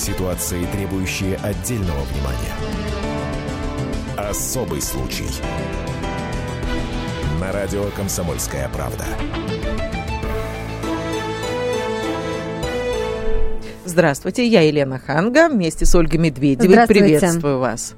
Ситуации, требующие отдельного внимания. Особый случай. На радио «Комсомольская правда». Здравствуйте, я Елена Ханга вместе с Ольгой Медведевой. Приветствую вас.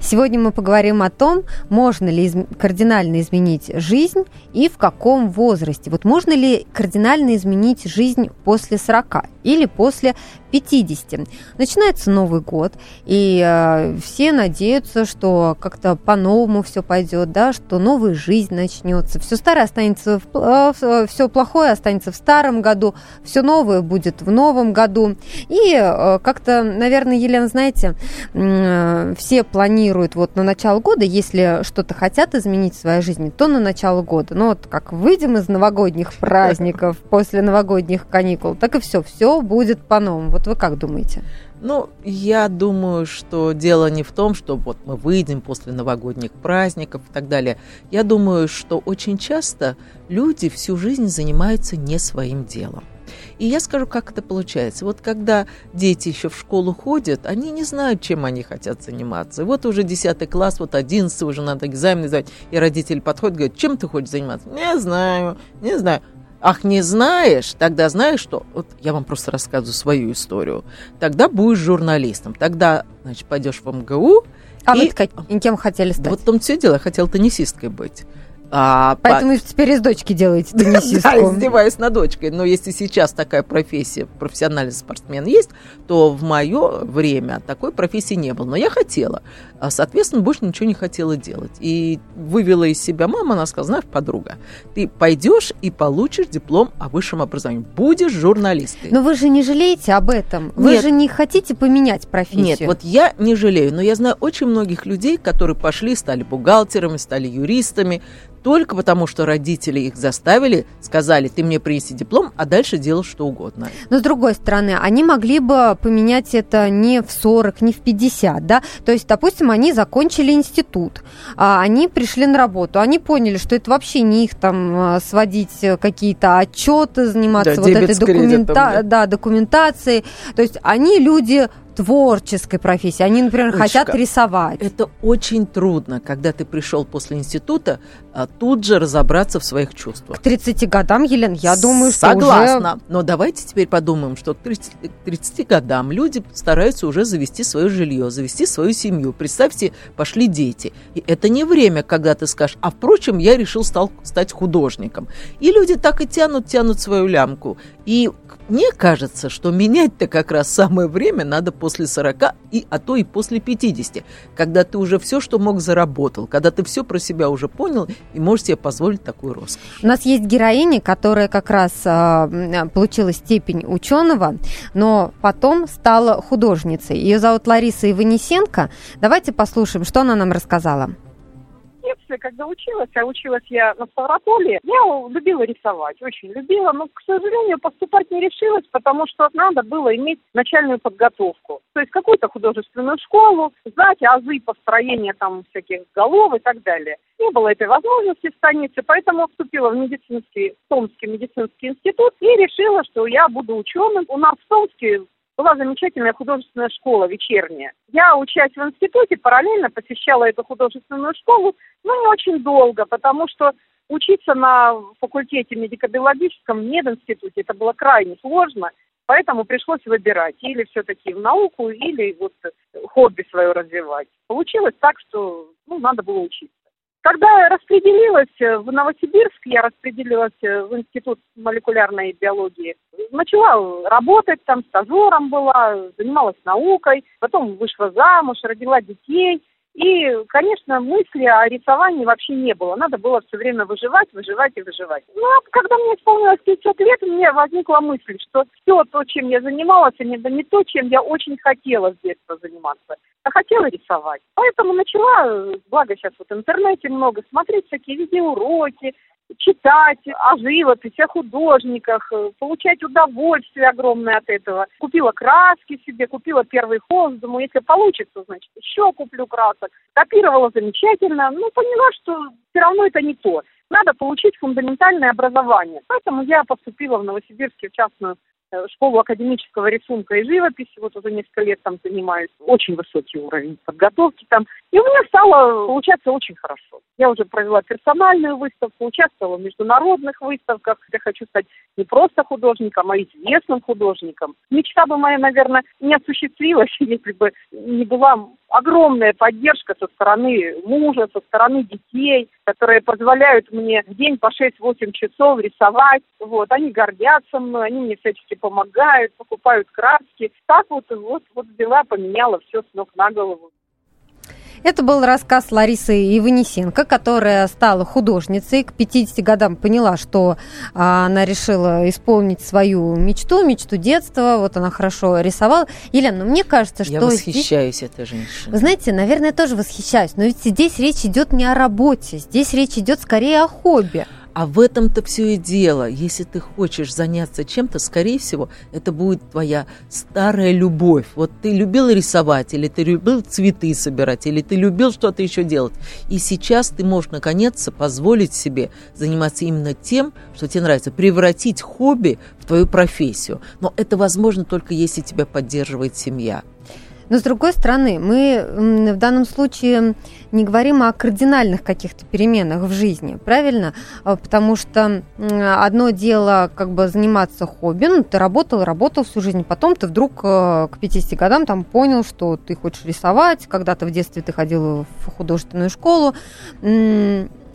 Сегодня мы поговорим о том, можно ли из- кардинально изменить жизнь и в каком возрасте. Вот можно ли кардинально изменить жизнь после 40 или после 50. Начинается Новый год, и э, все надеются, что как-то по-новому все пойдет, да, что новая жизнь начнется. Все старое останется, в, э, все плохое останется в старом году, все новое будет в новом году. И э, как-то, наверное, Елена, знаете, э, все планируют вот на начало года, если что-то хотят изменить в своей жизни, то на начало года. Ну вот как выйдем из новогодних праздников после новогодних каникул, так и все, все будет по-новому. Вот вы как думаете? Ну, я думаю, что дело не в том, что вот мы выйдем после новогодних праздников и так далее. Я думаю, что очень часто люди всю жизнь занимаются не своим делом. И я скажу, как это получается. Вот когда дети еще в школу ходят, они не знают, чем они хотят заниматься. И вот уже 10 класс, вот 11 уже надо экзамены сдать, и родители подходят, говорят, чем ты хочешь заниматься? Не знаю, не знаю. Ах, не знаешь? Тогда знаешь что? Вот я вам просто рассказываю свою историю. Тогда будешь журналистом. Тогда, значит, пойдешь в МГУ. А и... вы кем хотели стать? Вот в том все дело, я хотела теннисисткой быть. А, Поэтому по... теперь из дочки делаете теннисистку. Да, издеваюсь над дочкой. Но если сейчас такая профессия, профессиональный спортсмен есть, то в мое время такой профессии не было. Но я хотела. А, соответственно, больше ничего не хотела делать. И вывела из себя мама, она сказала, знаешь, подруга, ты пойдешь и получишь диплом о высшем образовании. Будешь журналисткой. Но вы же не жалеете об этом. Вы Нет. же не хотите поменять профессию. Нет, вот я не жалею. Но я знаю очень многих людей, которые пошли, стали бухгалтерами, стали юристами, только потому, что родители их заставили, сказали, ты мне принеси диплом, а дальше делал что угодно. Но с другой стороны, они могли бы поменять это не в 40, не в 50, да? То есть, допустим, они закончили институт, а они пришли на работу, они поняли, что это вообще не их там а, сводить какие-то отчеты, заниматься да, вот этой документа... да. Да, документацией. То есть они люди творческой профессии. Они, например, Олечка, хотят рисовать. Это очень трудно, когда ты пришел после института, а тут же разобраться в своих чувствах. К 30 годам, Елена, я думаю, что Согласна. Уже... Но давайте теперь подумаем, что к 30, к 30 годам люди стараются уже завести свое жилье, завести свою семью. Представьте, пошли дети. И это не время, когда ты скажешь, а впрочем, я решил стал, стать художником. И люди так и тянут, тянут свою лямку. И мне кажется, что менять-то как раз самое время надо после 40, и, а то и после 50, когда ты уже все, что мог, заработал, когда ты все про себя уже понял и можешь себе позволить такую роскошь. У нас есть героиня, которая как раз э, получила степень ученого, но потом стала художницей. Ее зовут Лариса Иванесенко. Давайте послушаем, что она нам рассказала детстве, когда училась, а училась я на Ставрополе, я любила рисовать, очень любила, но, к сожалению, поступать не решилась, потому что надо было иметь начальную подготовку. То есть какую-то художественную школу, знать азы построения там всяких голов и так далее. Не было этой возможности в станице, поэтому вступила в медицинский, Томский медицинский институт и решила, что я буду ученым. У нас в Томске была замечательная художественная школа вечерняя. Я, учась в институте, параллельно посещала эту художественную школу, но не очень долго, потому что учиться на факультете медико-биологическом в мединституте это было крайне сложно, поэтому пришлось выбирать или все-таки в науку, или вот хобби свое развивать. Получилось так, что ну, надо было учиться. Когда я распределилась э, в Новосибирск, я распределилась э, в Институт молекулярной биологии, начала работать там, стажером была, занималась наукой, потом вышла замуж, родила детей – и, конечно, мысли о рисовании вообще не было. Надо было все время выживать, выживать и выживать. Ну, а когда мне исполнилось 50 лет, мне возникла мысль, что все то, чем я занималась, это не то, чем я очень хотела с детства заниматься. А хотела рисовать. Поэтому начала, благо сейчас вот в интернете много, смотреть всякие видеоуроки, читать о живописи, о художниках, э, получать удовольствие огромное от этого. Купила краски себе, купила первый холст, думаю, если получится, значит, еще куплю красок. Копировала замечательно, но поняла, что все равно это не то. Надо получить фундаментальное образование. Поэтому я поступила в Новосибирске в частную э, школу академического рисунка и живописи, вот уже несколько лет там занимаюсь, очень высокий уровень подготовки там, и у меня стало получаться очень хорошо. Я уже провела персональную выставку, участвовала в международных выставках, я хочу стать не просто художником, а известным художником. Мечта бы моя, наверное, не осуществилась, если бы не была огромная поддержка со стороны мужа, со стороны детей, которые позволяют мне в день по 6-8 часов рисовать. Вот, они гордятся мной, они мне всячески помогают, покупают краски. Так вот, вот, вот взяла, поменяла все с ног на голову. Это был рассказ Ларисы Иванисенко, которая стала художницей. К 50 годам поняла, что а, она решила исполнить свою мечту, мечту детства. Вот она хорошо рисовала. Елена, ну мне кажется, что... Я восхищаюсь здесь... этой женщиной. Вы знаете, наверное, я тоже восхищаюсь. Но ведь здесь речь идет не о работе. Здесь речь идет скорее о хобби. А в этом-то все и дело. Если ты хочешь заняться чем-то, скорее всего, это будет твоя старая любовь. Вот ты любил рисовать, или ты любил цветы собирать, или ты любил что-то еще делать. И сейчас ты можешь, наконец, позволить себе заниматься именно тем, что тебе нравится, превратить хобби в твою профессию. Но это возможно только если тебя поддерживает семья. Но с другой стороны, мы в данном случае не говорим о кардинальных каких-то переменах в жизни, правильно? А, потому что одно дело как бы заниматься хобби, ну, ты работал, работал всю жизнь, потом ты вдруг э, к 50 годам там понял, что ты хочешь рисовать, когда-то в детстве ты ходил в художественную школу, но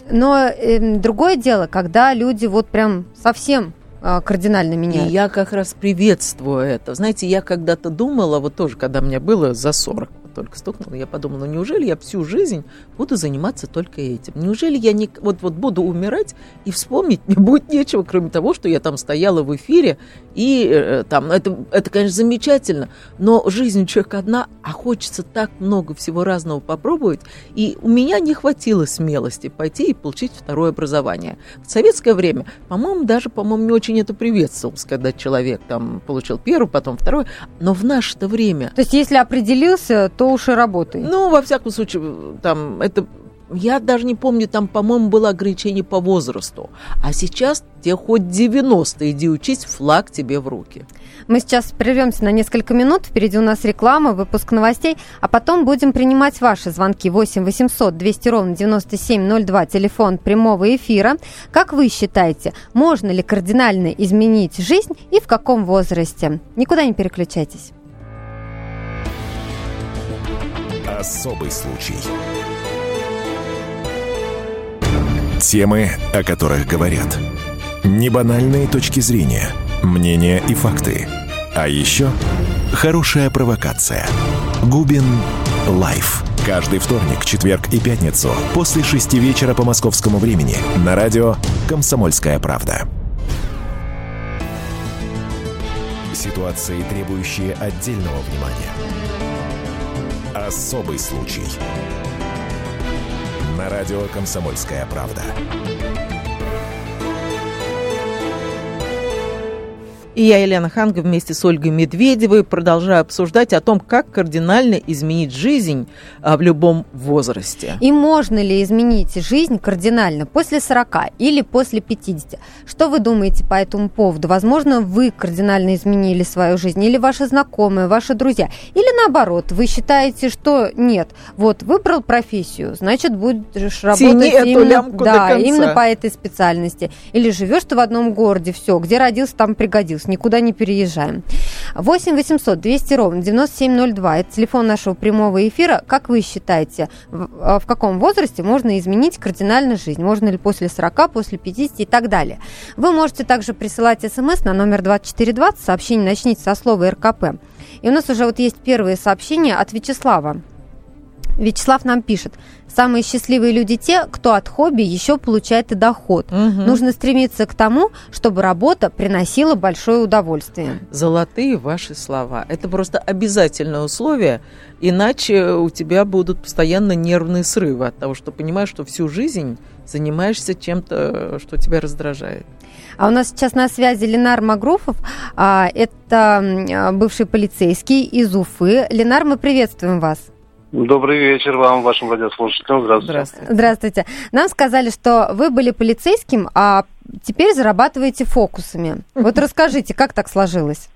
э, другое дело, когда люди вот прям совсем кардинально меняет. И я как раз приветствую это. Знаете, я когда-то думала, вот тоже, когда мне было за 40, только стукнуло, я подумала, ну неужели я всю жизнь буду заниматься только этим? Неужели я не, вот, вот буду умирать и вспомнить мне будет нечего, кроме того, что я там стояла в эфире, и э, там, это, это, конечно, замечательно, но жизнь у человека одна, а хочется так много всего разного попробовать, и у меня не хватило смелости пойти и получить второе образование. В советское время, по-моему, даже, по-моему, не очень это приветствовалось, когда человек там получил первый, потом второй, но в наше-то время... То есть, если определился, то уж и работай. Ну, во всяком случае, там это я даже не помню, там, по-моему, было ограничение по возрасту. А сейчас тебе хоть 90, иди учись, флаг тебе в руки. Мы сейчас прервемся на несколько минут. Впереди у нас реклама, выпуск новостей, а потом будем принимать ваши звонки 8 800 200 ровно 9702, телефон прямого эфира. Как вы считаете, можно ли кардинально изменить жизнь и в каком возрасте? Никуда не переключайтесь. Особый случай. Темы, о которых говорят. Небанальные точки зрения, мнения и факты. А еще хорошая провокация. Губин Live. Каждый вторник, четверг и пятницу после шести вечера по московскому времени на радио «Комсомольская правда». Ситуации, требующие отдельного внимания. Особый случай. На радио «Комсомольская правда». И я, Елена Ханга, вместе с Ольгой Медведевой продолжаю обсуждать о том, как кардинально изменить жизнь а, в любом возрасте. И можно ли изменить жизнь кардинально после 40 или после 50? Что вы думаете по этому поводу? Возможно, вы кардинально изменили свою жизнь, или ваши знакомые, ваши друзья, или наоборот, вы считаете, что нет, вот выбрал профессию, значит, будешь работать Тяни именно, да, именно по этой специальности. Или живешь ты в одном городе, все, где родился, там пригодился никуда не переезжаем. 8 800 200 ровно 9702. Это телефон нашего прямого эфира. Как вы считаете, в, а, в каком возрасте можно изменить кардинально жизнь? Можно ли после 40, после 50 и так далее? Вы можете также присылать смс на номер 2420. Сообщение начните со слова РКП. И у нас уже вот есть первые сообщения от Вячеслава. Вячеслав нам пишет. Самые счастливые люди те, кто от хобби еще получает и доход. Угу. Нужно стремиться к тому, чтобы работа приносила большое удовольствие. Золотые ваши слова. Это просто обязательное условие, иначе у тебя будут постоянно нервные срывы от того, что понимаешь, что всю жизнь занимаешься чем-то, что тебя раздражает. А у нас сейчас на связи Ленар Магруфов. А, это бывший полицейский из Уфы. Ленар, мы приветствуем вас. Добрый вечер вам, вашим радиослушателям. Здравствуйте. Здравствуйте. Здравствуйте. Нам сказали, что вы были полицейским, а теперь зарабатываете фокусами. Вот расскажите, как так сложилось?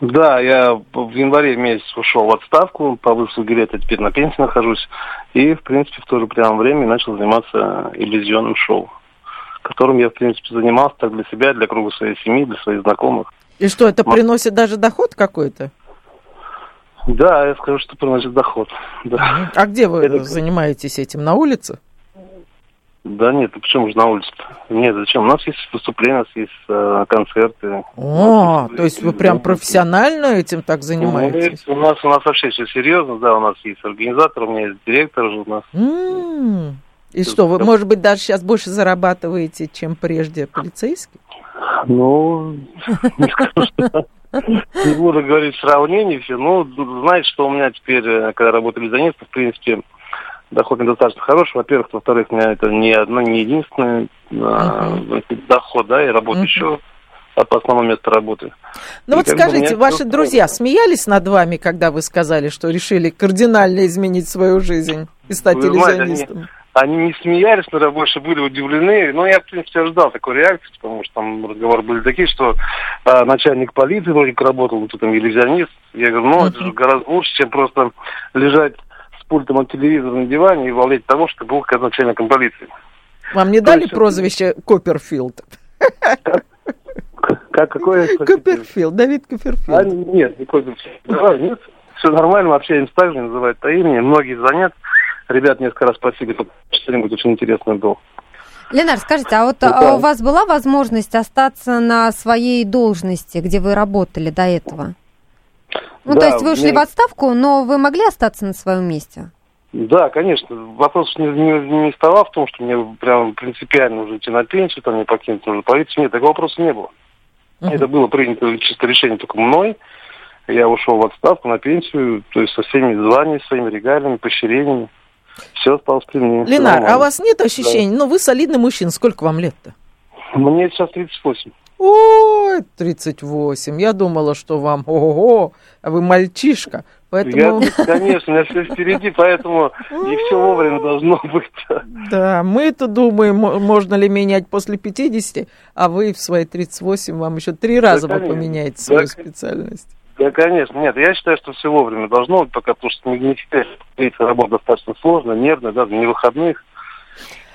Да, я в январе месяц ушел в отставку, по выслуге лета теперь на пенсии нахожусь. И, в принципе, в то же прямое время начал заниматься иллюзионным шоу, которым я, в принципе, занимался так для себя, для круга своей семьи, для своих знакомых. И что, это приносит даже доход какой-то? Да, я скажу, что приносит доход. Да. А где вы это... занимаетесь этим? На улице? Да нет, а почему же на улице-то? Нет, зачем? У нас есть выступления, у нас есть э, концерты. О, то есть вы прям профессионально этим так занимаетесь? Ну, у нас у нас вообще все серьезно, да, у нас есть организатор, у меня есть директор у нас. Mm. И что, вы, может быть, даже сейчас больше зарабатываете, чем прежде полицейский? Ну, не скажу, что не буду говорить сравнений все. Ну, знаете, что у меня теперь, э, когда работаю резонистом, в принципе, доход недостаточно хороший. Во-первых, во-вторых, у меня это не одно, не единственный uh-huh. доход, да, я работаю uh-huh. еще от основного места работы. Ну и вот скажите, ваши друзья смеялись над вами, когда вы сказали, что решили кардинально изменить свою жизнь и стать вы иллюзионистом? Знаете, они, они не смеялись, но больше были удивлены. Но я, в принципе, ожидал такой реакции, потому что там разговоры были такие, что а, начальник полиции вроде как работал, вот там иллюзионист. Я говорю, ну, это же гораздо лучше, чем просто лежать пультом от телевизора на диване и волнеть того, что был как начальником полиции. Вам не То дали есть... прозвище Копперфилд? Как, какое? Копперфилд, Давид Копперфилд. А, нет, не Копперфилд. нет, все нормально, мы общаемся так же, называют по имени, многие звонят. Ребят несколько раз просили, что-нибудь очень интересное было. Ленар, скажите, а вот а у вас была возможность остаться на своей должности, где вы работали до этого? Ну, да, то есть вы ушли мне... в отставку, но вы могли остаться на своем месте? Да, конечно. Вопрос не, не, не вставал в том, что мне прям принципиально уже идти на пенсию, там не покинуть нужно полицию. Нет, такого вопроса не было. Uh-huh. Это было принято чисто решение только мной. Я ушел в отставку на пенсию, то есть со всеми званиями, своими регалиями, поощрениями. Все осталось при мне. Ленар, а у вас нет ощущений? Да. Ну, вы солидный мужчина. Сколько вам лет-то? Мне сейчас 38. Ой, 38. Я думала, что вам, ого, а вы мальчишка. Поэтому... Я, конечно, у меня все впереди, поэтому и все вовремя должно быть. Да, мы-то думаем, можно ли менять после 50, а вы в свои 38, вам еще три раза да, вы поменяете свою да, специальность. Да, конечно. Нет, я считаю, что все вовремя должно быть, пока, потому что не, не считаю, что работа достаточно сложная, нервная, даже не выходных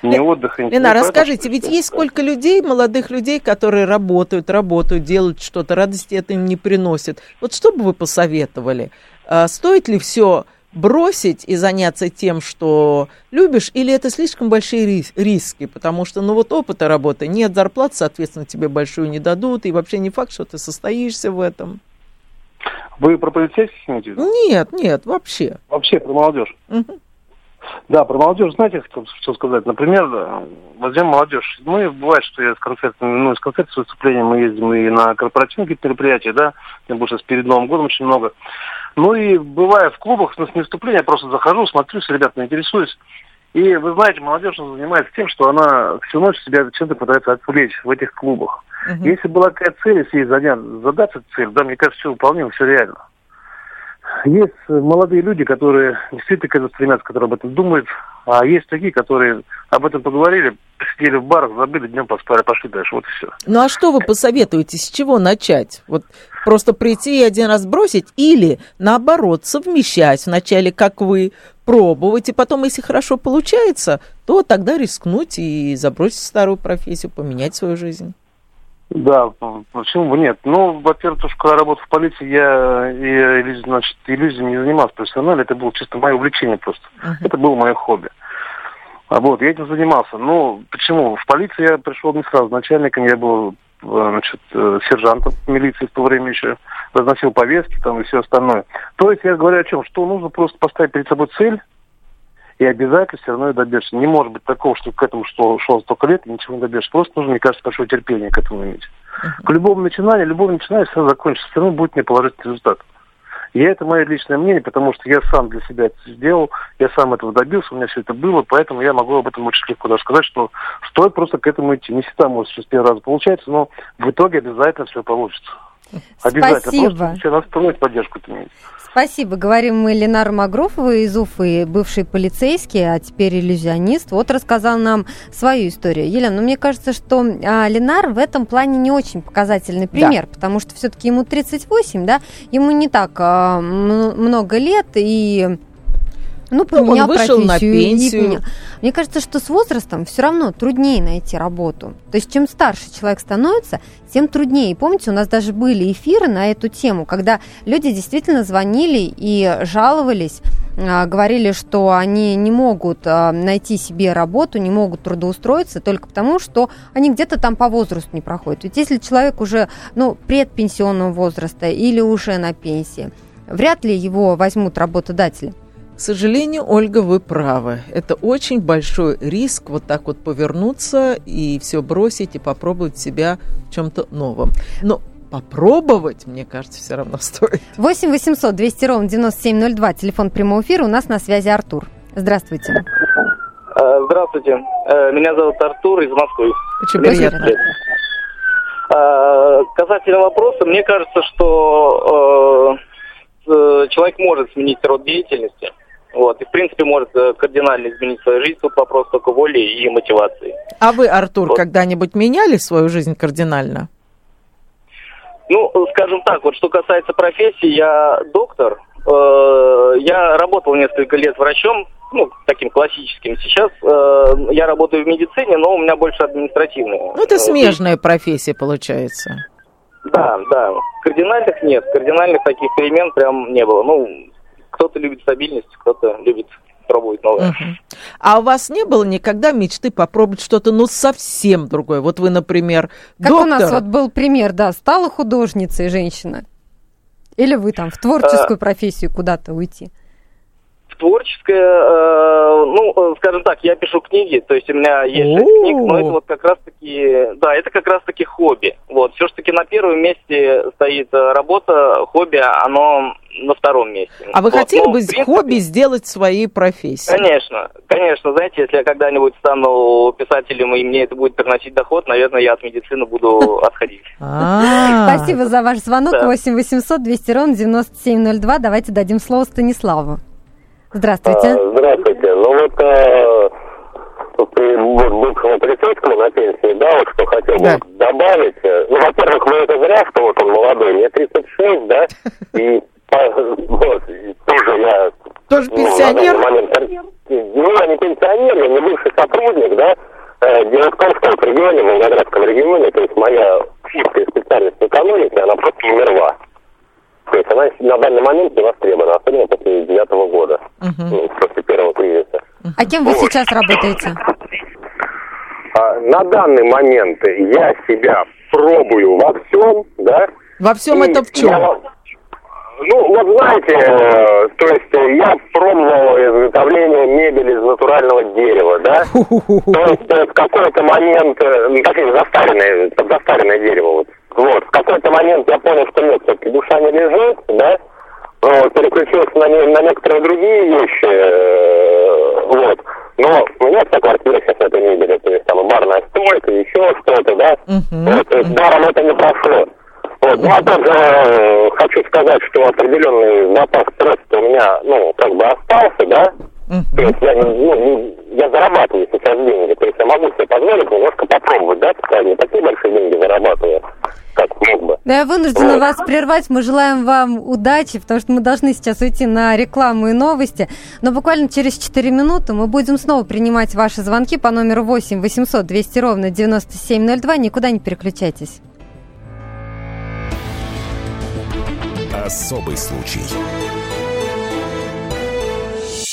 ни отдыха. Лена, расскажите, ведь есть сколько людей, молодых людей, которые работают, работают, делают что-то, радости это им не приносит. Вот что бы вы посоветовали? А, стоит ли все бросить и заняться тем, что любишь, или это слишком большие рис риски, потому что, ну вот опыта работы нет, зарплаты, соответственно, тебе большую не дадут, и вообще не факт, что ты состоишься в этом. Вы про полицейских имеете Нет, нет, вообще. Вообще про молодежь. Угу. Да, про молодежь, знаете, что, что сказать? Например, возьмем молодежь. Мы, бывает, что я с концертами, ну, с концертами, с выступлением мы ездим и на корпоративные какие-то мероприятия, да, тем более сейчас перед Новым годом очень много. Ну и бывая в клубах, ну, с не выступления, я просто захожу, смотрю, с ребятами интересуюсь. И вы знаете, молодежь занимается тем, что она всю ночь себя чем-то пытается отвлечь в этих клубах. Uh-huh. Если была какая цель, если ей задаться цель, да, мне кажется, все выполнимо, все реально. Есть молодые люди, которые действительно к этому стремятся, которые об этом думают, а есть такие, которые об этом поговорили, сидели в барах, забыли, днем поспали, пошли дальше, вот и все. Ну а что вы посоветуете, с чего начать? Вот просто прийти и один раз бросить или, наоборот, совмещать вначале, как вы, пробовать, и потом, если хорошо получается, то тогда рискнуть и забросить старую профессию, поменять свою жизнь? Да, почему бы нет? Ну, во-первых, когда работал в полиции, я и, значит, иллюзиями не занимался профессионально, это было чисто мое увлечение просто. Uh-huh. Это было мое хобби. А вот, я этим занимался. Ну, почему? В полицию я пришел не сразу начальником, я был, значит, э, сержантом милиции в то время еще, разносил повестки там и все остальное. То есть я говорю о чем? Что нужно просто поставить перед собой цель, и обязательно все равно и добьешься. Не может быть такого, что к этому что шло столько лет и ничего не добьешься. Просто нужно, мне кажется, большое терпение к этому иметь. К любому начинанию, любому начинанию все закончится, все равно будет мне положительный результат. И это мое личное мнение, потому что я сам для себя это сделал, я сам этого добился, у меня все это было, поэтому я могу об этом очень легко даже сказать, что стоит просто к этому идти. Не всегда может все с первого раза получается, но в итоге обязательно все получится. Обязательно. Спасибо. Просто настроить поддержку иметь. Спасибо. Говорим мы Ленару Магрофову из Уфы, бывший полицейский, а теперь иллюзионист. Вот рассказал нам свою историю. Елена, ну мне кажется, что а, Ленар в этом плане не очень показательный пример, да. потому что все-таки ему 38, да, ему не так а, много лет, и ну, поменял он вышел на пенсию. Мне кажется, что с возрастом все равно труднее найти работу. То есть, чем старше человек становится, тем труднее. И помните, у нас даже были эфиры на эту тему, когда люди действительно звонили и жаловались, а, говорили, что они не могут а, найти себе работу, не могут трудоустроиться только потому, что они где-то там по возрасту не проходят. Ведь если человек уже ну, предпенсионного возраста или уже на пенсии, вряд ли его возьмут работодатели. К сожалению, Ольга, вы правы. Это очень большой риск вот так вот повернуться и все бросить и попробовать себя в чем-то новом. Но попробовать, мне кажется, все равно стоит. 8 800 200 ровно 9702, телефон прямого эфира. У нас на связи Артур. Здравствуйте. Э, здравствуйте. Э, меня зовут Артур из Москвы. Очень приятно. Э, касательно вопроса, мне кажется, что человек может сменить род деятельности. Вот. И, в принципе, может э, кардинально изменить свою жизнь. Тут вопрос только воли и мотивации. А вы, Артур, вот. когда-нибудь меняли свою жизнь кардинально? Ну, скажем так, вот что касается профессии, я доктор. Э, я работал несколько лет врачом, ну, таким классическим. Сейчас э, я работаю в медицине, но у меня больше административная. Ну, это смежная профессия, получается. Да, да. Кардинальных нет. Кардинальных таких перемен прям не было. Ну, кто-то любит стабильность, кто-то любит пробовать новое. Угу. А у вас не было никогда мечты попробовать что-то, ну, совсем другое? Вот вы, например, Как доктор... у нас вот был пример, да, стала художницей женщина. Или вы там в творческую а... профессию куда-то уйти? Творческое, э, ну, э, скажем так, я пишу книги, то есть у меня есть шесть книг, но это вот как раз-таки, да, это как раз-таки хобби. Вот, все-таки на первом месте стоит э, работа, хобби, оно на втором месте. А вы вот, хотели бы принципе, хобби сделать своей профессией? Конечно, конечно. Знаете, если я когда-нибудь стану писателем, и мне это будет приносить доход, наверное, я от медицины буду отходить. А. Спасибо за ваш звонок. 8 800 200 ровно 9702. Давайте дадим слово Станиславу. Здравствуйте. А, здравствуйте. Ну вот э, при бывшему полицейскому на пенсии, да, вот что хотел да. бы добавить. Э, ну, во-первых, вы это зря, что вот он молодой, мне 36, да, и вот, тоже я... Тоже ну, пенсионер? Ну, я не пенсионер, я не бывший сотрудник, да. Э, дело в том, что в регионе, в Волгоградском регионе, то есть моя чистая специальность экономики, она просто умерла. То есть она на данный момент не востребована, особенно после девятого года, угу. ну, после первого кризиса. А кем вы вот. сейчас работаете? А, на данный момент я себя пробую во всем, да. Во всем это в чем? Я, ну, вот знаете, э, то есть э, я пробовал изготовление мебели из натурального дерева, да? То есть э, в какой-то момент, ну, такие застаренное, застаренное дерево, вот. Вот, в какой-то момент я понял, что нет, все-таки душа не лежит, да? Вот, переключился на, не, на некоторые другие вещи, э, вот. Но у меня вся квартира сейчас это мебель, то есть там барная стойка, еще что-то, да? Uh-huh. Вот, то есть даром это не прошло. Вот. Ну, а также э, хочу сказать, что определенный запас средств у меня, ну, как бы остался, да? Uh-huh. То есть я, ну, я зарабатываю сейчас деньги, то есть я могу себе позволить немножко попробовать, да, пока не такие большие деньги зарабатываю, как мог бы. Да, я вынуждена вот. вас прервать, мы желаем вам удачи, потому что мы должны сейчас уйти на рекламу и новости, но буквально через 4 минуты мы будем снова принимать ваши звонки по номеру 8 800 200 ровно 9702, никуда не переключайтесь. Особый случай.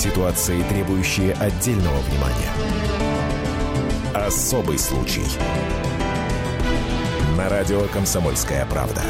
Ситуации, требующие отдельного внимания. Особый случай. На радио «Комсомольская правда».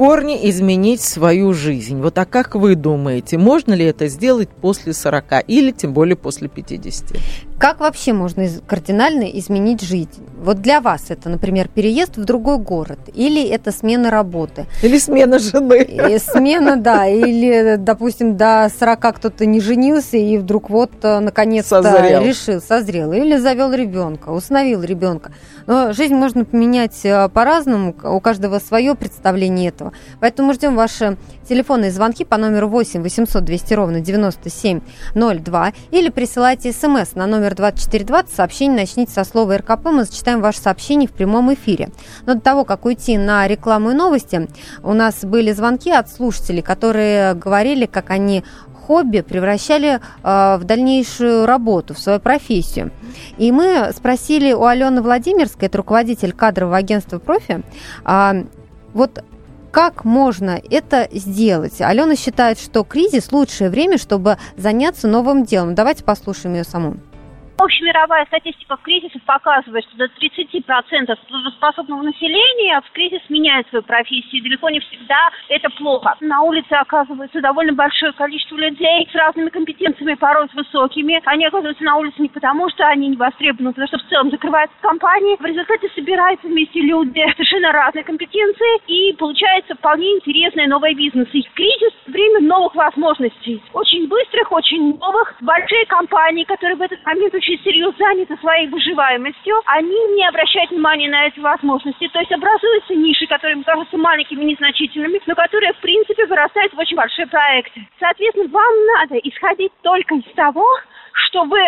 корне изменить свою жизнь. Вот а как вы думаете, можно ли это сделать после 40 или тем более после 50? Как вообще можно кардинально изменить жизнь? Вот для вас это, например, переезд в другой город, или это смена работы? Или смена жены. И смена, да, или, допустим, до 40 кто-то не женился и вдруг вот э, наконец-то решил, созрел, или завел ребенка, установил ребенка. Но жизнь можно поменять э, по-разному, у каждого свое представление этого. Поэтому ждем ваши телефонные звонки по номеру 8 800 200 ровно 9702 или присылайте смс на номер 2420, сообщение начните со слова РКП, мы зачитаем ваше сообщение в прямом эфире. Но до того, как уйти на рекламу и новости, у нас были звонки от слушателей, которые говорили, как они хобби превращали э, в дальнейшую работу, в свою профессию. И мы спросили у Алены Владимирской, это руководитель кадрового агентства «Профи», э, вот как можно это сделать? Алена считает, что кризис – лучшее время, чтобы заняться новым делом. Давайте послушаем ее саму. Общемировая статистика в кризисах показывает, что до 30% трудоспособного населения в кризис меняет свою профессию. И далеко не всегда это плохо. На улице оказывается довольно большое количество людей с разными компетенциями, порой с высокими. Они оказываются на улице не потому, что они не востребованы, потому что в целом закрывается компания. В результате собираются вместе люди совершенно разной компетенции и получается вполне интересный новый бизнес. И кризис – время новых возможностей. Очень быстрых, очень новых. Большие компании, которые в этот момент очень очень серьезно заняты своей выживаемостью, они не обращают внимания на эти возможности. То есть образуются ниши, которые им кажутся маленькими, незначительными, но которые, в принципе, вырастают в очень большие проекты. Соответственно, вам надо исходить только из того, что вы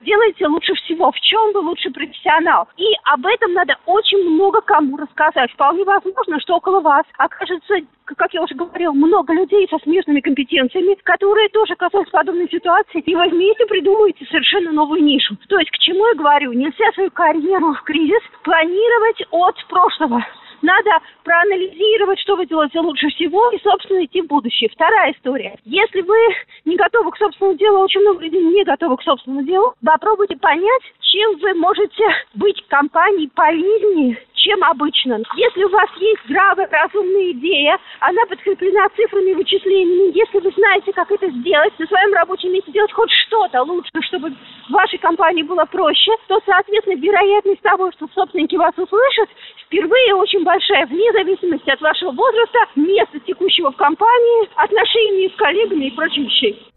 делаете лучше всего, в чем вы лучший профессионал. И об этом надо очень много кому рассказать. Вполне возможно, что около вас окажется, как я уже говорила, много людей со смежными компетенциями, которые тоже оказались в подобной ситуации, и вы вместе придумаете совершенно новую нишу. То есть, к чему я говорю? Нельзя свою карьеру в кризис планировать от прошлого. Надо проанализировать, что вы делаете лучше всего, и, собственно, идти в будущее. Вторая история. Если вы не готовы к собственному делу, очень много людей не готовы к собственному делу, попробуйте понять, чем вы можете быть компанией полезнее, чем обычно. Если у вас есть здравая, разумная идея, она подкреплена цифрами вычислениями, если вы знаете, как это сделать, на своем рабочем месте делать хоть что-то лучше, чтобы вашей компании было проще, то, соответственно, вероятность того, что собственники вас услышат, впервые очень большая, вне зависимости от вашего возраста, места текущего в компании, отношений с коллегами и прочих вещей.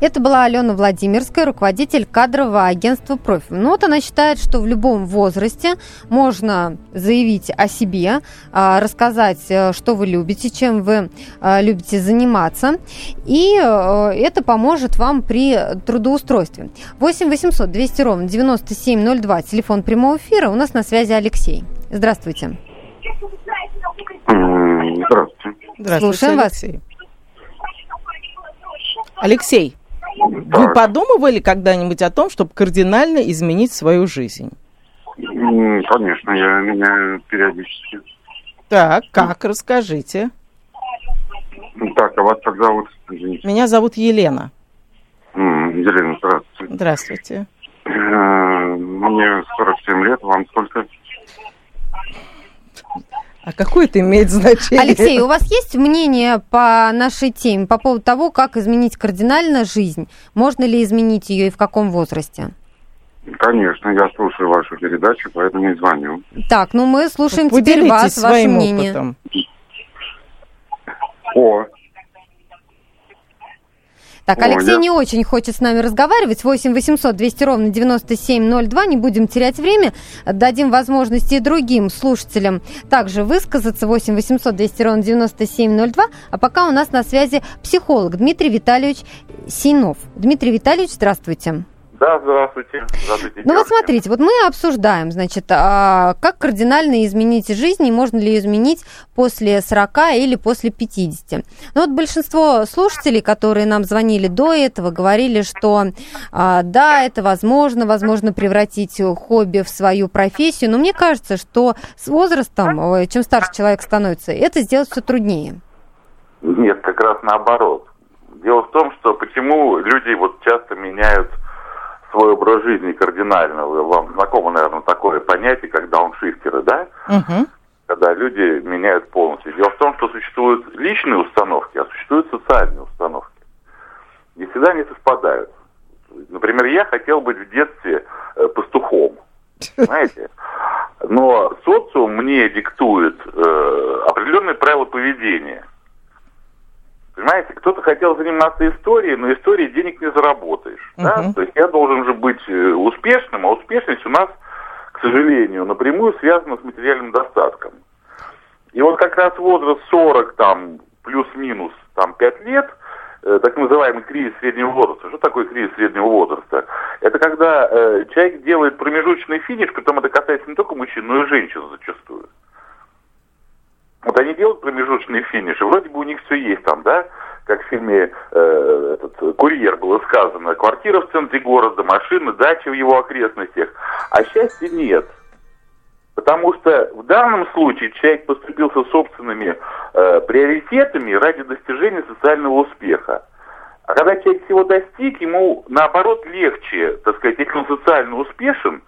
Это была Алена Владимирская, руководитель кадрового агентства «Профи». Ну вот она считает, что в любом возрасте можно заявить о себе, а, рассказать, э, что вы любите, чем вы э, любите заниматься, и э, это поможет вам при трудоустройстве. 8 800 200 ровно 9702, телефон прямого эфира. У нас на связи Алексей. Здравствуйте. Здравствуйте. Здравствуйте, Слушаем Алексей. вас. Алексей, так. вы подумывали когда-нибудь о том, чтобы кардинально изменить свою жизнь? Конечно, я меняю периодически. Так, как? Расскажите. Так, а вас как зовут? Извините. Меня зовут Елена. Елена, здравствуйте. Здравствуйте. Э, мне 47 лет, вам сколько? А какое это имеет значение? Алексей, у вас есть мнение по нашей теме по поводу того, как изменить кардинально жизнь? Можно ли изменить ее и в каком возрасте? Конечно, я слушаю вашу передачу, поэтому и звоню. Так, ну мы слушаем теперь вас, ваше мнение. Опытом. О, так, Алексей Оля. не очень хочет с нами разговаривать. 8 800 200 ровно 9702. Не будем терять время. Дадим возможности и другим слушателям также высказаться. 8 800 200 ровно 9702. А пока у нас на связи психолог Дмитрий Витальевич Синов. Дмитрий Витальевич, здравствуйте. Да, здравствуйте. здравствуйте ну вот смотрите, вот мы обсуждаем, значит, а, как кардинально изменить жизнь и можно ли ее изменить после 40 или после 50. Ну вот большинство слушателей, которые нам звонили до этого, говорили, что а, да, это возможно, возможно превратить хобби в свою профессию, но мне кажется, что с возрастом, чем старше человек становится, это сделать все труднее. Нет, как раз наоборот. Дело в том, что почему люди вот часто меняют свой образ жизни кардинально. Вам знакомо, наверное, такое понятие, как дауншифтеры, да? Угу. когда люди меняют полностью. Дело в том, что существуют личные установки, а существуют социальные установки. Не всегда они совпадают. Например, я хотел быть в детстве э, пастухом. Знаете? Но социум мне диктует э, определенные правила поведения. Понимаете, кто-то хотел заниматься историей, но историей денег не заработаешь. Uh-huh. Да? То есть я должен же быть э, успешным, а успешность у нас, к сожалению, напрямую связана с материальным достатком. И вот как раз возраст 40, там, плюс-минус, там, 5 лет – Э, так называемый кризис среднего возраста. Что такое кризис среднего возраста? Это когда э, человек делает промежуточный финиш, притом это касается не только мужчин, но и женщин зачастую. Вот они делают промежуточный финиш, и вроде бы у них все есть там, да, как в фильме э, этот, «Курьер» было сказано, квартира в центре города, машины, дача в его окрестностях, а счастья нет. Потому что в данном случае человек поступил со собственными э, приоритетами ради достижения социального успеха. А когда человек всего достиг, ему наоборот легче, так сказать, если он социально успешен,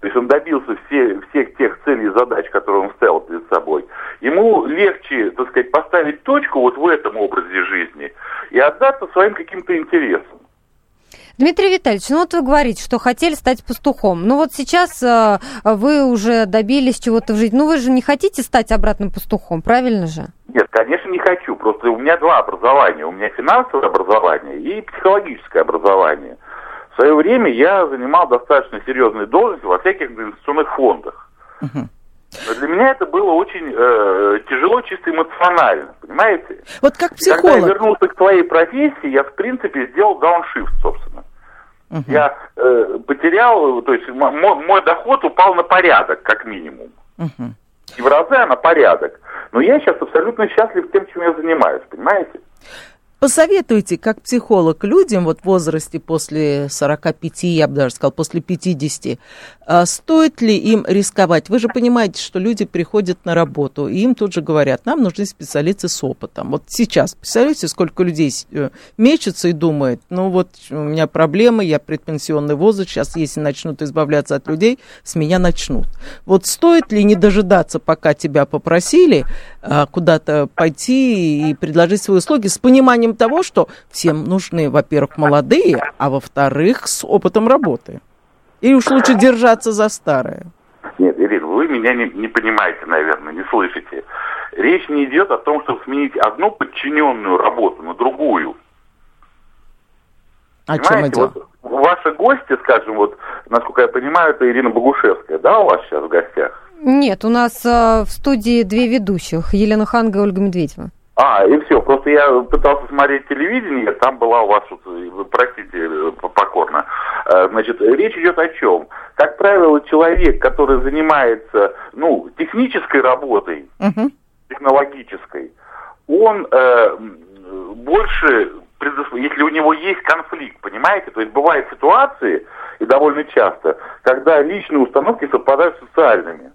то есть он добился все, всех тех целей и задач, которые он ставил перед собой, ему легче, так сказать, поставить точку вот в этом образе жизни и отдаться своим каким-то интересам. Дмитрий Витальевич, ну вот вы говорите, что хотели стать пастухом. Ну вот сейчас э, вы уже добились чего-то в жизни. Ну вы же не хотите стать обратным пастухом, правильно же? Нет, конечно, не хочу. Просто у меня два образования. У меня финансовое образование и психологическое образование. В свое время я занимал достаточно серьезные должности во всяких инвестиционных фондах. Угу. Но для меня это было очень э, тяжело чисто эмоционально, понимаете? Вот как психолог. Когда я вернулся к своей профессии, я, в принципе, сделал дауншифт, собственно. Угу. Я э, потерял, то есть мой, мой доход упал на порядок, как минимум. Угу. И в разы, на порядок. Но я сейчас абсолютно счастлив тем, чем я занимаюсь, понимаете? Посоветуйте, как психолог, людям вот в возрасте после 45, я бы даже сказал, после 50, а стоит ли им рисковать? Вы же понимаете, что люди приходят на работу, и им тут же говорят, нам нужны специалисты с опытом. Вот сейчас, представляете, сколько людей э, мечутся и думают, ну вот у меня проблемы, я предпенсионный возраст, сейчас если начнут избавляться от людей, с меня начнут. Вот стоит ли не дожидаться, пока тебя попросили а, куда-то пойти и предложить свои услуги с пониманием того, что всем нужны, во-первых, молодые, а во-вторых, с опытом работы. И уж лучше держаться за старое. Нет, Ирина, вы меня не, не понимаете, наверное, не слышите. Речь не идет о том, чтобы сменить одну подчиненную работу на другую. О чем идет? Вот ваши гости, скажем, вот, насколько я понимаю, это Ирина Богушевская, да, у вас сейчас в гостях? Нет, у нас э, в студии две ведущих, Елена Ханга и Ольга Медведева. А, и все. Просто я пытался смотреть телевидение, там была у вас, простите, покорно. Э, значит, речь идет о чем? Как правило, человек, который занимается, ну, технической работой, uh-huh. технологической, он э, больше, если у него есть конфликт, понимаете? То есть бывают ситуации, и довольно часто, когда личные установки совпадают с социальными.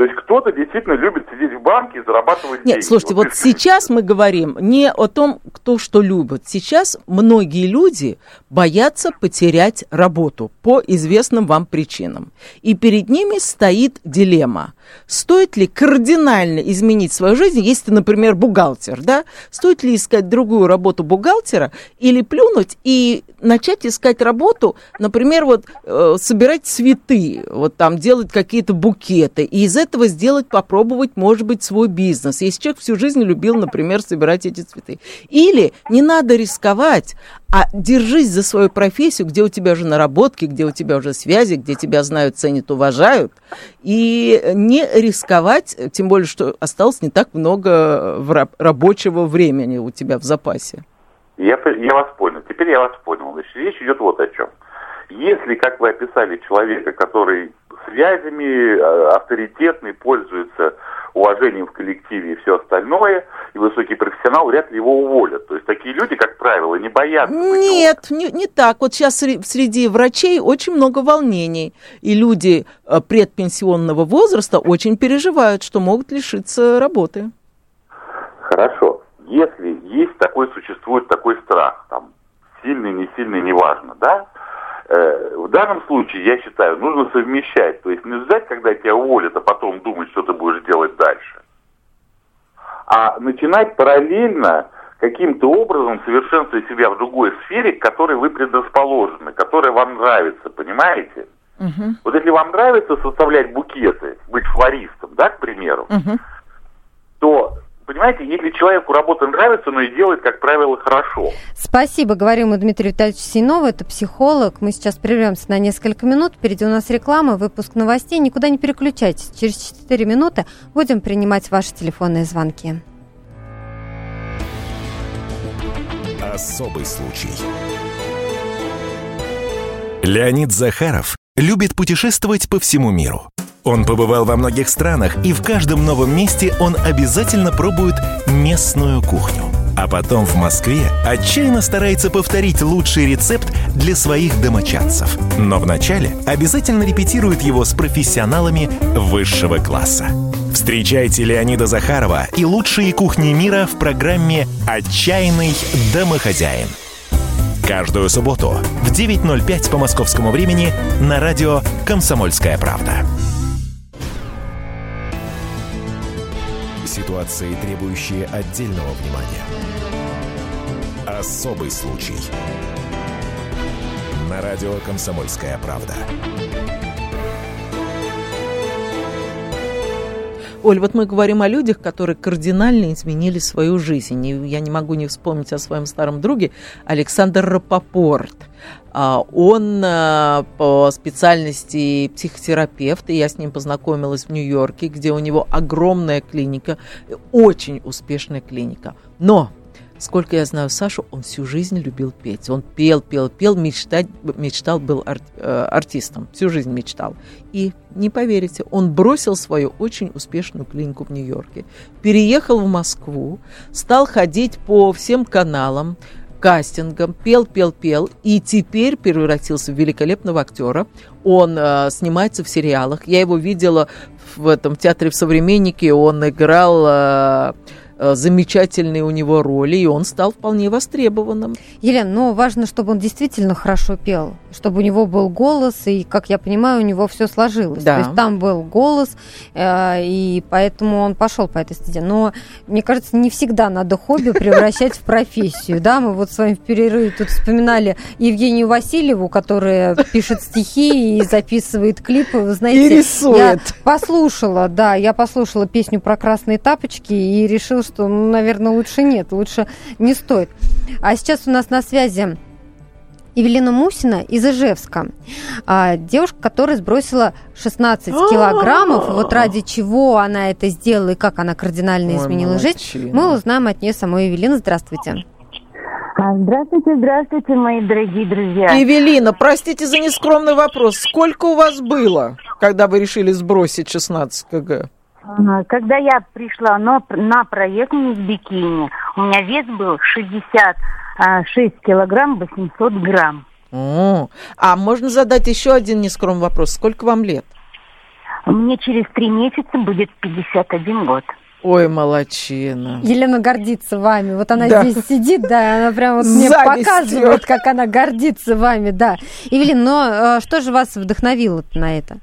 То есть кто-то действительно любит сидеть в банке и зарабатывать Нет, деньги. Нет, слушайте, вот, вот сейчас мы говорим не о том, кто что любит. Сейчас многие люди боятся потерять работу по известным вам причинам. И перед ними стоит дилемма. Стоит ли кардинально изменить свою жизнь, если ты, например, бухгалтер, да? Стоит ли искать другую работу бухгалтера или плюнуть и начать искать работу, например, вот э, собирать цветы, вот там делать какие-то букеты, и из этого сделать, попробовать, может быть, свой бизнес. Если человек всю жизнь любил, например, собирать эти цветы. Или не надо рисковать, а держись за свою профессию, где у тебя уже наработки, где у тебя уже связи, где тебя знают, ценят, уважают, и не рисковать, тем более, что осталось не так много рабочего времени у тебя в запасе. Я, я вас понял. Теперь я вас понял. Значит, речь идет вот о чем. Если, как вы описали, человека, который связями, э, авторитетный, пользуется уважением в коллективе и все остальное, и высокий профессионал, вряд ли его уволят. То есть такие люди, как правило, не боятся. Нет, не, не так. Вот сейчас среди врачей очень много волнений, и люди э, предпенсионного возраста очень переживают, что могут лишиться работы. Хорошо если есть такой, существует такой страх, там, сильный, не сильный, неважно, да, в данном случае, я считаю, нужно совмещать, то есть не ждать, когда тебя уволят, а потом думать, что ты будешь делать дальше. начинать параллельно каким-то образом совершенствовать себя в другой сфере, к которой вы предрасположены, которая вам нравится, понимаете? Угу. Вот если вам нравится составлять букеты, быть флористом, да, к примеру, угу. то понимаете, если человеку работа нравится, но и делает, как правило, хорошо. Спасибо, говорим мы Дмитрию Витальевичу Синову, это психолог. Мы сейчас прервемся на несколько минут, впереди у нас реклама, выпуск новостей. Никуда не переключайтесь, через 4 минуты будем принимать ваши телефонные звонки. Особый случай. Леонид Захаров любит путешествовать по всему миру. Он побывал во многих странах, и в каждом новом месте он обязательно пробует местную кухню. А потом в Москве отчаянно старается повторить лучший рецепт для своих домочадцев. Но вначале обязательно репетирует его с профессионалами высшего класса. Встречайте Леонида Захарова и лучшие кухни мира в программе «Отчаянный домохозяин». Каждую субботу в 9.05 по московскому времени на радио «Комсомольская правда». Ситуации, требующие отдельного внимания. Особый случай. На радио «Комсомольская правда». Оль, вот мы говорим о людях, которые кардинально изменили свою жизнь. И я не могу не вспомнить о своем старом друге Александр Рапопорт. А, он а, по специальности психотерапевт, и я с ним познакомилась в Нью-Йорке, где у него огромная клиника, очень успешная клиника. Но Сколько я знаю Сашу, он всю жизнь любил петь. Он пел, пел, пел, мечтать, мечтал, был ар, э, артистом, всю жизнь мечтал. И, не поверите, он бросил свою очень успешную клинику в Нью-Йорке, переехал в Москву, стал ходить по всем каналам, кастингом, пел, пел, пел, и теперь превратился в великолепного актера. Он э, снимается в сериалах. Я его видела в этом театре в «Современнике», он играл... Э, Э, замечательные у него роли, и он стал вполне востребованным. Елена, но важно, чтобы он действительно хорошо пел, чтобы у него был голос, и, как я понимаю, у него все сложилось. Да. То есть там был голос, э, и поэтому он пошел по этой стезе. Но, мне кажется, не всегда надо хобби превращать в профессию. Да, мы вот с вами в перерыве тут вспоминали Евгению Васильеву, которая пишет стихи и записывает клипы. Вы знаете, и рисует. я послушала, да, я послушала песню про красные тапочки и решила, что, ну, наверное, лучше нет, лучше не стоит. А сейчас у нас на связи Евелина Мусина из Ижевска. А, девушка, которая сбросила 16 килограммов. Вот ради чего она это сделала и как она кардинально изменила жизнь, мы узнаем от нее самой Евелины. Здравствуйте. А, здравствуйте, здравствуйте, мои дорогие друзья. Евелина, простите за нескромный вопрос. Сколько у вас было, когда вы решили сбросить 16 кг? Когда я пришла на, на проект с бикини, у меня вес был 66 килограмм 800 грамм. О, а можно задать еще один нескромный вопрос? Сколько вам лет? Мне через три месяца будет 51 год. Ой, молочина. Елена гордится вами. Вот она да. здесь сидит, да, она прям вот мне показывает, как она гордится вами, да. Евелин, но э, что же вас вдохновило на это?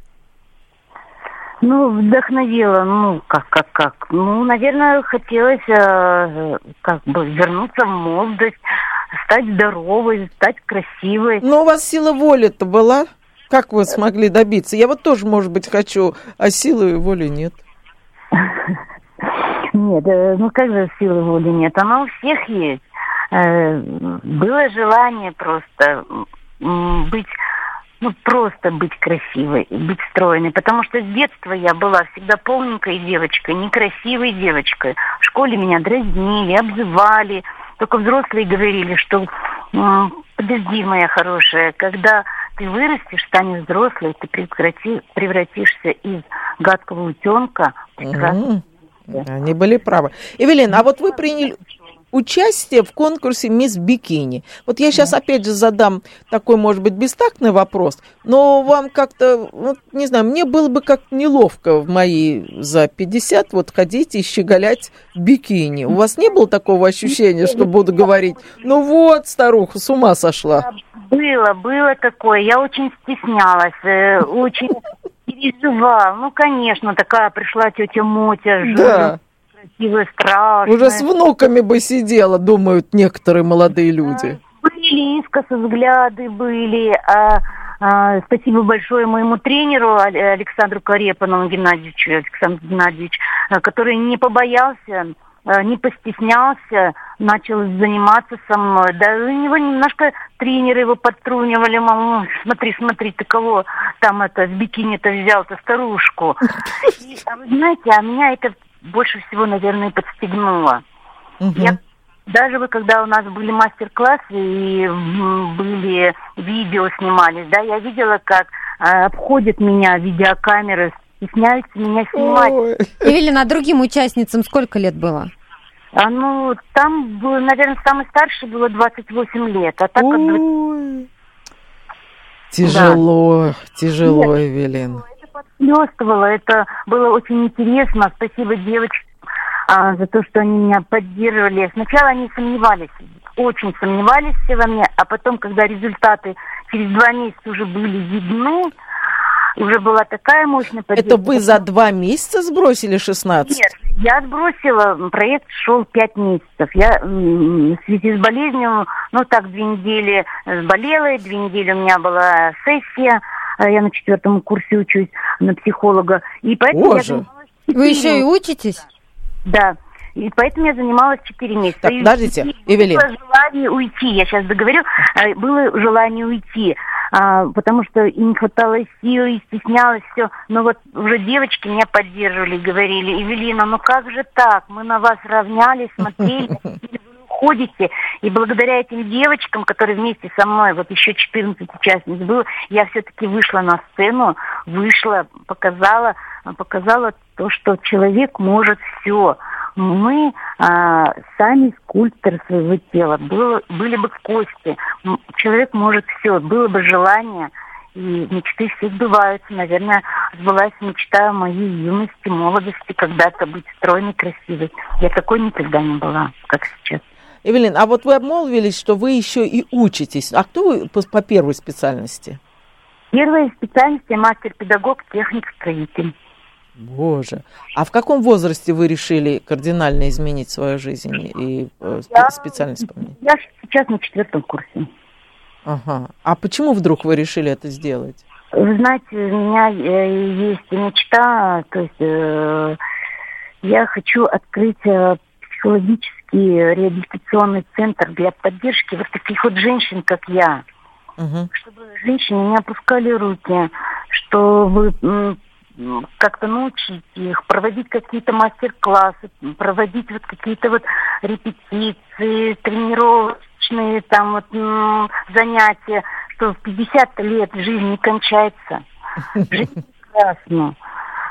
Ну, вдохновила, ну, как, как, как. Ну, наверное, хотелось э, как бы вернуться в молодость, стать здоровой, стать красивой. Но у вас сила воли-то была? Как вы смогли добиться? Я вот тоже, может быть, хочу, а силы и воли нет. Нет, э, ну как же силы воли нет? Она у всех есть. Э, было желание просто быть ну, просто быть красивой, быть стройной. Потому что с детства я была всегда полненькой девочкой, некрасивой девочкой. В школе меня дразнили, обзывали. Только взрослые говорили, что подожди, моя хорошая, когда ты вырастешь, станешь взрослой, ты прекрати, превратишься из гадкого утенка в прекрасную они были правы. Эвелина, а вот вы приняли участие в конкурсе «Мисс Бикини». Вот я сейчас опять же задам такой, может быть, бестактный вопрос, но вам как-то, вот, не знаю, мне было бы как неловко в мои за 50 вот ходить и щеголять в бикини. У вас не было такого ощущения, что буду говорить, ну вот, старуха, с ума сошла? Было, было такое. Я очень стеснялась, э, очень переживала. Ну, конечно, такая пришла тетя Мотя, да красивая, страшная. Уже с внуками бы сидела, думают некоторые молодые люди. Были искоса взгляды, были. А, а, спасибо большое моему тренеру Александру Карепанову Геннадьевичу, Александр Геннадьевич, а, который не побоялся Э, не постеснялся, начал заниматься со мной. Да у него немножко тренеры его подтрунивали, мол, смотри, смотри, ты кого там это в бикини-то взял-то, старушку. И, а вы знаете, а меня это больше всего, наверное, подстегнуло. Я даже вы, когда у нас были мастер-классы и были видео снимались, да, я видела, как э, обходят меня видеокамеры, стесняются меня снимать. Ой. Эвелина, а другим участницам сколько лет было? А, ну, там, наверное, самый старший было 28 лет, а так как... Тяжело, да. тяжело, Нет, Эвелин. Это подхлестывало, это было очень интересно. Спасибо девочкам а, за то, что они меня поддерживали. Сначала они сомневались, очень сомневались все во мне, а потом, когда результаты через два месяца уже были видны, уже была такая мощная поддержка. Это вы за два месяца сбросили 16? Нет, я сбросила, проект шел пять месяцев. Я в связи с болезнью, ну так, две недели болела, две недели у меня была сессия, я на четвертом курсе учусь на психолога. И поэтому Боже. я Вы еще и учитесь? Да. И поэтому я занималась 4 месяца. Так, подождите, Эвелин. Было желание уйти, я сейчас договорю, а, было желание уйти а, потому что и не хватало сил, и стеснялась все. Но вот уже девочки меня поддерживали, говорили, Эвелина, ну как же так? Мы на вас равнялись, смотрели, ходите. И благодаря этим девочкам, которые вместе со мной, вот еще 14 участниц было, я все-таки вышла на сцену, вышла, показала, показала то, что человек может все мы а, сами скульпторы своего тела, было, были бы кости, человек может все, было бы желание, и мечты все сбываются. Наверное, сбылась мечта моей юности, молодости, когда-то быть стройной, красивой. Я такой никогда не была, как сейчас. Эвелин, а вот вы обмолвились, что вы еще и учитесь. А кто вы по, по первой специальности? Первая специальность я мастер-педагог, техник-строитель. Боже. А в каком возрасте вы решили кардинально изменить свою жизнь и э, я, специальность поменять? Я сейчас на четвертом курсе. Ага. А почему вдруг вы решили это сделать? Вы знаете, у меня э, есть мечта, то есть э, я хочу открыть э, психологический реабилитационный центр для поддержки вот таких вот женщин, как я. Угу. Чтобы женщины не опускали руки, чтобы как-то научить их, проводить какие-то мастер-классы, проводить вот какие-то вот репетиции, тренировочные там вот занятия, что в 50 лет жизнь не кончается. Жизнь прекрасна.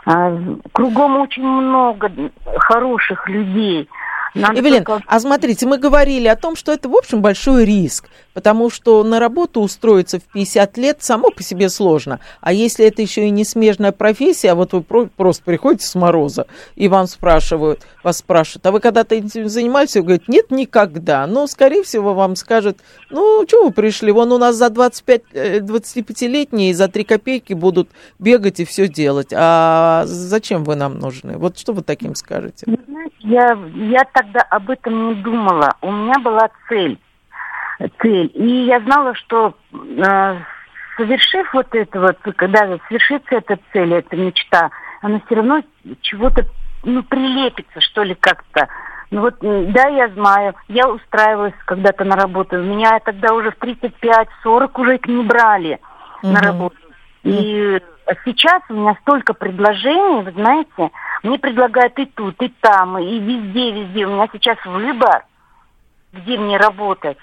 А, кругом очень много хороших людей – надо Эвелин, только... а смотрите, мы говорили о том, что это, в общем, большой риск, потому что на работу устроиться в 50 лет само по себе сложно. А если это еще и не смежная профессия, а вот вы просто приходите с мороза, и вам спрашивают, вас спрашивают, а вы когда-то этим занимались? И говорит, нет, никогда. Ну, скорее всего, вам скажут, ну, что вы пришли? Вон у нас за 25, 25-летние за 3 копейки будут бегать и все делать. А зачем вы нам нужны? Вот что вы таким скажете? Я, я тогда об этом не думала. У меня была цель. Цель. И я знала, что э, совершив вот это вот, когда совершится эта цель, эта мечта, она все равно чего-то ну, прилепится, что ли, как-то. Ну вот, да, я знаю, я устраивалась когда-то на работу. Меня тогда уже в 35-40 уже не брали угу. на работу. И сейчас у меня столько предложений, вы знаете, мне предлагают и тут, и там, и везде, везде. У меня сейчас выбор, где мне работать.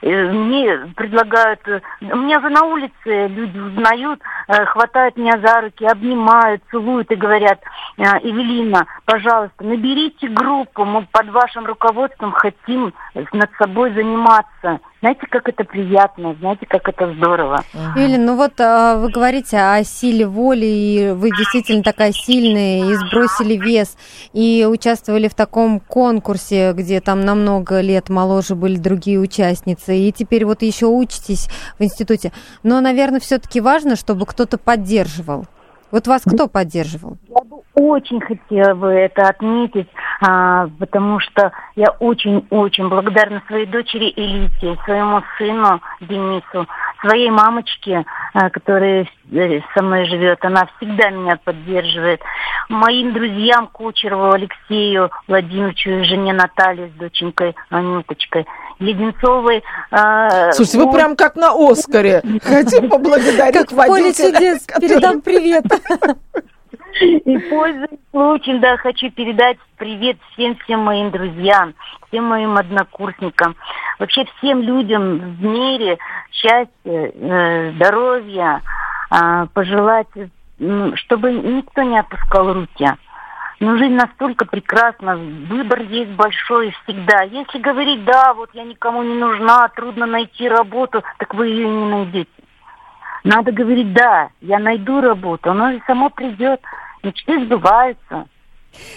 Э, мне предлагают, э, меня же на улице люди узнают, э, хватают меня за руки, обнимают, целуют и говорят, Эвелина, пожалуйста, наберите группу, мы под вашим руководством хотим над собой заниматься. Знаете, как это приятно, знаете, как это здорово. Юлия, ну вот а, вы говорите о силе воли, и вы действительно такая сильная, и сбросили вес, и участвовали в таком конкурсе, где там на много лет моложе были другие участницы, и теперь вот еще учитесь в институте. Но, наверное, все-таки важно, чтобы кто-то поддерживал. Вот вас кто поддерживал? Я бы очень хотела бы это отметить. а, потому что я очень-очень благодарна своей дочери Элите, своему сыну Денису, своей мамочке, а, которая э, со мной живет. Она всегда меня поддерживает. Моим друзьям Кучерову Алексею Владимировичу и жене Наталье с доченькой Анюточкой. Леденцовой. Э, Слушайте, вы прям как на Оскаре. Хотим поблагодарить Как в поле чудес. Передам привет. И пользуясь случаем, да, хочу передать привет всем-всем моим друзьям, всем моим однокурсникам, вообще всем людям в мире счастья, э, здоровья, э, пожелать, чтобы никто не опускал руки. Но жизнь настолько прекрасна, выбор есть большой всегда. Если говорить, да, вот я никому не нужна, трудно найти работу, так вы ее не найдете. Надо говорить, да, я найду работу, оно же само придет мечты сбываются.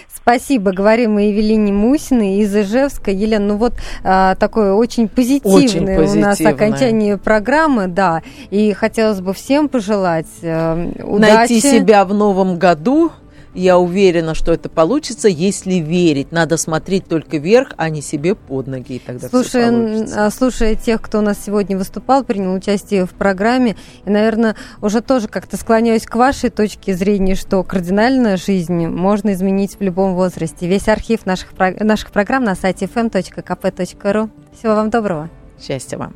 Спасибо. Говорим мы Евелине Мусиной из Ижевска. Елена, ну вот а, такое очень позитивное, очень у нас окончание программы, да. И хотелось бы всем пожелать э, удачи. Найти себя в новом году, я уверена, что это получится, если верить. Надо смотреть только вверх, а не себе под ноги, и тогда слушая, а, слушая тех, кто у нас сегодня выступал, принял участие в программе, и, наверное, уже тоже как-то склоняюсь к вашей точке зрения, что кардинально жизнь можно изменить в любом возрасте. Весь архив наших, наших программ на сайте fm.kp.ru. Всего вам доброго. Счастья вам.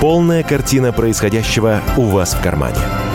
Полная картина происходящего у вас в кармане.